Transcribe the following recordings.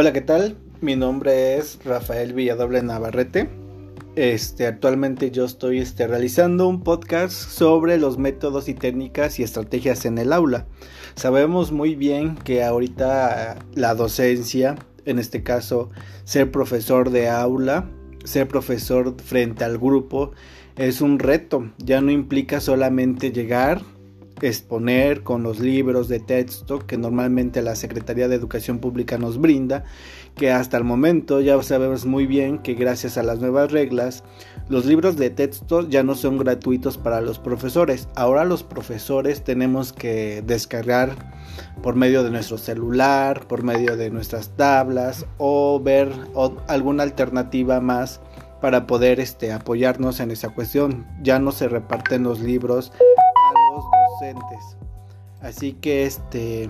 Hola, ¿qué tal? Mi nombre es Rafael Villadoble Navarrete. Este, actualmente yo estoy este, realizando un podcast sobre los métodos y técnicas y estrategias en el aula. Sabemos muy bien que ahorita la docencia, en este caso ser profesor de aula, ser profesor frente al grupo, es un reto. Ya no implica solamente llegar, exponer con los libros de texto que normalmente la Secretaría de Educación Pública nos brinda, que hasta el momento ya sabemos muy bien que gracias a las nuevas reglas, los libros de texto ya no son gratuitos para los profesores. Ahora los profesores tenemos que descargar por medio de nuestro celular, por medio de nuestras tablas o ver alguna alternativa más para poder este, apoyarnos en esa cuestión. Ya no se reparten los libros Así que este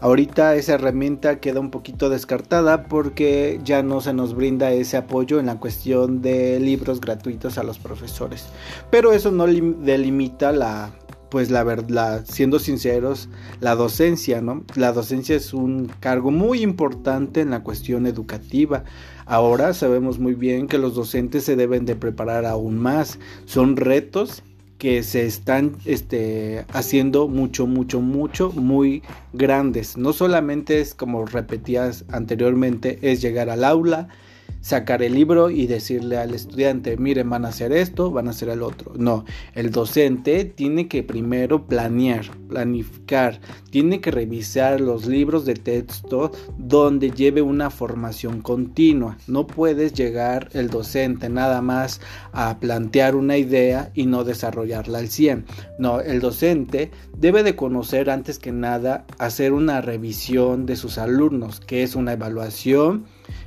ahorita esa herramienta queda un poquito descartada porque ya no se nos brinda ese apoyo en la cuestión de libros gratuitos a los profesores. Pero eso no delimita la pues la verdad, siendo sinceros, la docencia, ¿no? La docencia es un cargo muy importante en la cuestión educativa. Ahora sabemos muy bien que los docentes se deben de preparar aún más. Son retos que se están este, haciendo mucho, mucho, mucho, muy grandes. No solamente es como repetías anteriormente, es llegar al aula, sacar el libro y decirle al estudiante, miren, van a hacer esto, van a hacer el otro. No, el docente tiene que primero planear, planificar, tiene que revisar los libros de texto donde lleve una formación continua. No puedes llegar el docente nada más a plantear una idea y no desarrollarla al 100. No, el docente debe de conocer antes que nada hacer una revisión de sus alumnos, que es una evaluación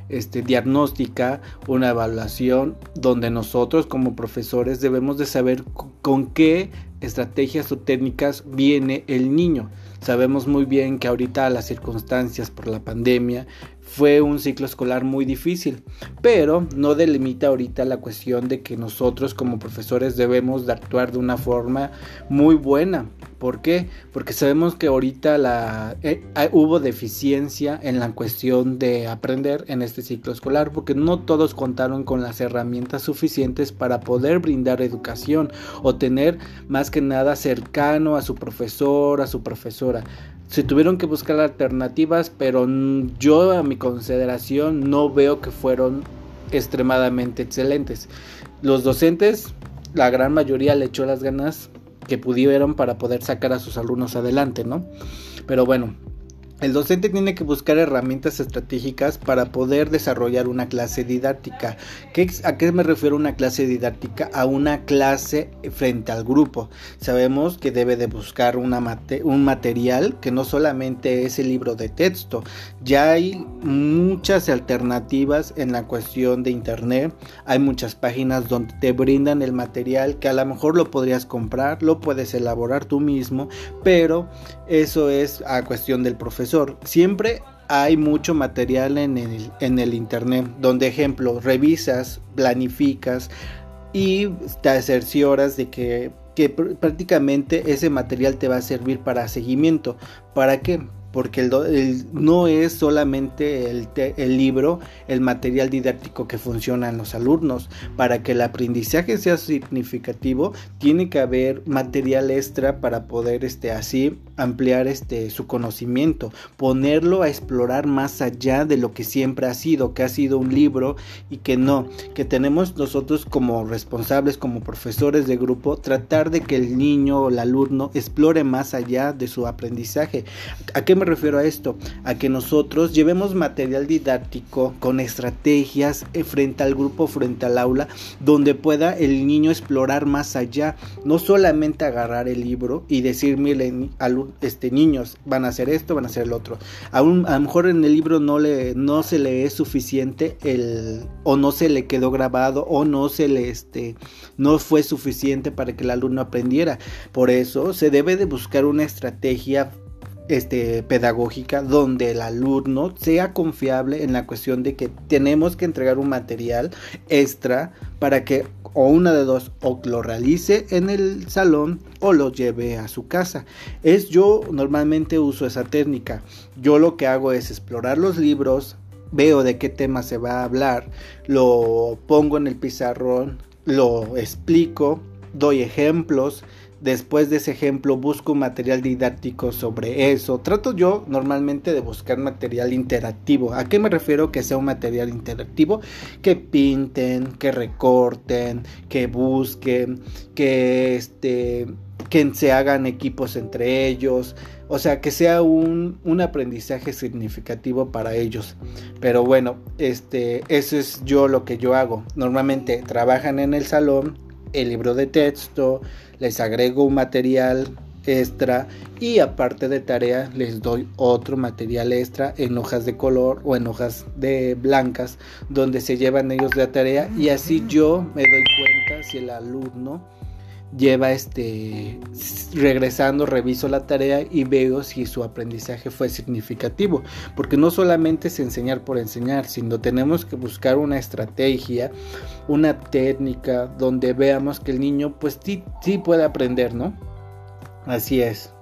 este, diagnóstica, una evaluación donde nosotros como profesores debemos de saber con qué estrategias o técnicas viene el niño. Sabemos muy bien que ahorita las circunstancias por la pandemia fue un ciclo escolar muy difícil, pero no delimita ahorita la cuestión de que nosotros como profesores debemos de actuar de una forma muy buena. ¿Por qué? Porque sabemos que ahorita eh, hubo deficiencia en la cuestión de aprender en este ciclo escolar, porque no todos contaron con las herramientas suficientes para poder brindar educación o tener más que nada cercano a su profesor, a su profesora se tuvieron que buscar alternativas, pero yo a mi consideración no veo que fueron extremadamente excelentes. Los docentes, la gran mayoría le echó las ganas que pudieron para poder sacar a sus alumnos adelante, ¿no? Pero bueno, el docente tiene que buscar herramientas estratégicas para poder desarrollar una clase didáctica. ¿A qué me refiero una clase didáctica? A una clase frente al grupo. Sabemos que debe de buscar un material que no solamente es el libro de texto. Ya hay muchas alternativas en la cuestión de internet. Hay muchas páginas donde te brindan el material que a lo mejor lo podrías comprar, lo puedes elaborar tú mismo, pero eso es a cuestión del profesor Siempre hay mucho material en el, en el internet donde, ejemplo, revisas, planificas y te cercioras de que, que prácticamente ese material te va a servir para seguimiento. ¿Para qué? Porque el, no es solamente el, el, libro, el material didáctico que funciona en los alumnos. Para que el aprendizaje sea significativo, tiene que haber material extra para poder este, así ampliar este, su conocimiento, ponerlo a explorar más allá de lo que siempre ha sido, que ha sido un libro y que no, que tenemos nosotros como responsables, como profesores de grupo, tratar de que el niño o el alumno explore más allá de su aprendizaje. ¿A qué refiero a esto? A que nosotros llevemos material didáctico con estrategias eh, frente al grupo, frente al aula, donde pueda el niño explorar más allá, no solamente agarrar el libro y decir, miren, este, niños van a hacer esto, van a hacer el otro. a lo mejor en el libro no, le, no se le es suficiente el, o no se le quedó grabado, o no se le, este, no fue suficiente para que el alumno aprendiera. Por eso se debe de buscar una estrategia este, pedagógica donde el alumno sea confiable en la cuestión de que tenemos que entregar un material extra para que o una de dos o lo realice en el salón o lo lleve a su casa. Es yo normalmente uso esa técnica. Yo lo que hago es explorar los libros, veo de qué tema se va a hablar, lo pongo en el pizarrón, lo explico, doy ejemplos, Después de ese ejemplo busco material didáctico sobre eso. Trato yo normalmente de buscar material interactivo. ¿A qué me refiero que sea un material interactivo? Que pinten, que recorten, que busquen, que este que se hagan equipos entre ellos, o sea, que sea un, un, aprendizaje significativo para ellos. Pero bueno, este, eso es yo lo que yo hago. Normalmente trabajan en el salón, el libro de texto, les agrego un material extra y aparte de tarea les doy otro material extra en hojas de color o en hojas de blancas donde se llevan ellos de tarea y así yo me doy cuenta si el alumno lleva este regresando reviso la tarea y veo si su aprendizaje fue significativo. Porque no solamente es enseñar por enseñar sino tenemos que buscar una estrategia una técnica donde veamos que el niño pues sí, sí puede aprender no así es